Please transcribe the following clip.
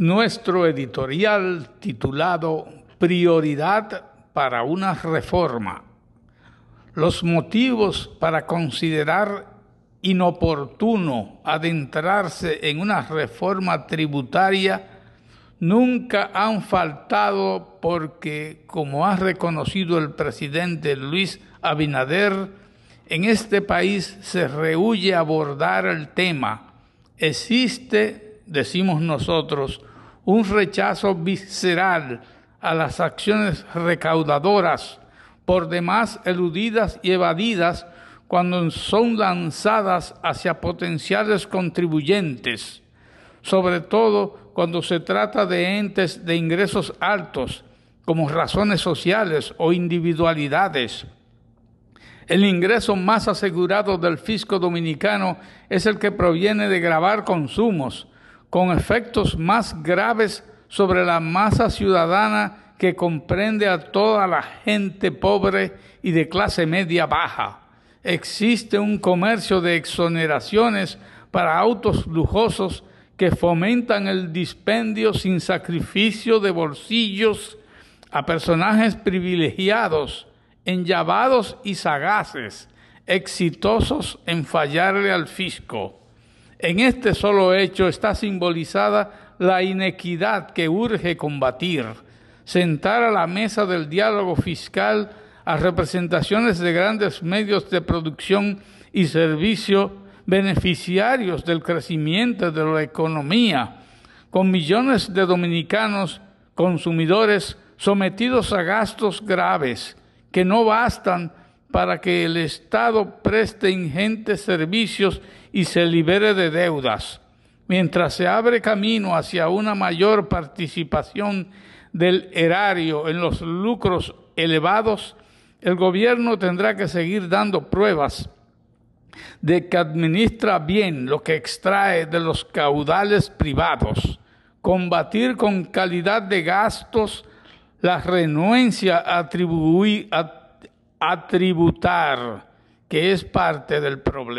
nuestro editorial titulado Prioridad para una reforma. Los motivos para considerar inoportuno adentrarse en una reforma tributaria nunca han faltado porque, como ha reconocido el presidente Luis Abinader, en este país se rehuye abordar el tema. Existe, decimos nosotros, un rechazo visceral a las acciones recaudadoras, por demás eludidas y evadidas cuando son lanzadas hacia potenciales contribuyentes, sobre todo cuando se trata de entes de ingresos altos, como razones sociales o individualidades. El ingreso más asegurado del fisco dominicano es el que proviene de grabar consumos, con efectos más graves sobre la masa ciudadana que comprende a toda la gente pobre y de clase media baja. Existe un comercio de exoneraciones para autos lujosos que fomentan el dispendio sin sacrificio de bolsillos a personajes privilegiados, enllavados y sagaces, exitosos en fallarle al fisco. En este solo hecho está simbolizada la inequidad que urge combatir, sentar a la mesa del diálogo fiscal a representaciones de grandes medios de producción y servicio beneficiarios del crecimiento de la economía, con millones de dominicanos consumidores sometidos a gastos graves que no bastan para que el Estado preste ingentes servicios y se libere de deudas, mientras se abre camino hacia una mayor participación del erario en los lucros elevados, el gobierno tendrá que seguir dando pruebas de que administra bien lo que extrae de los caudales privados, combatir con calidad de gastos la renuencia a, a tributar, que es parte del problema.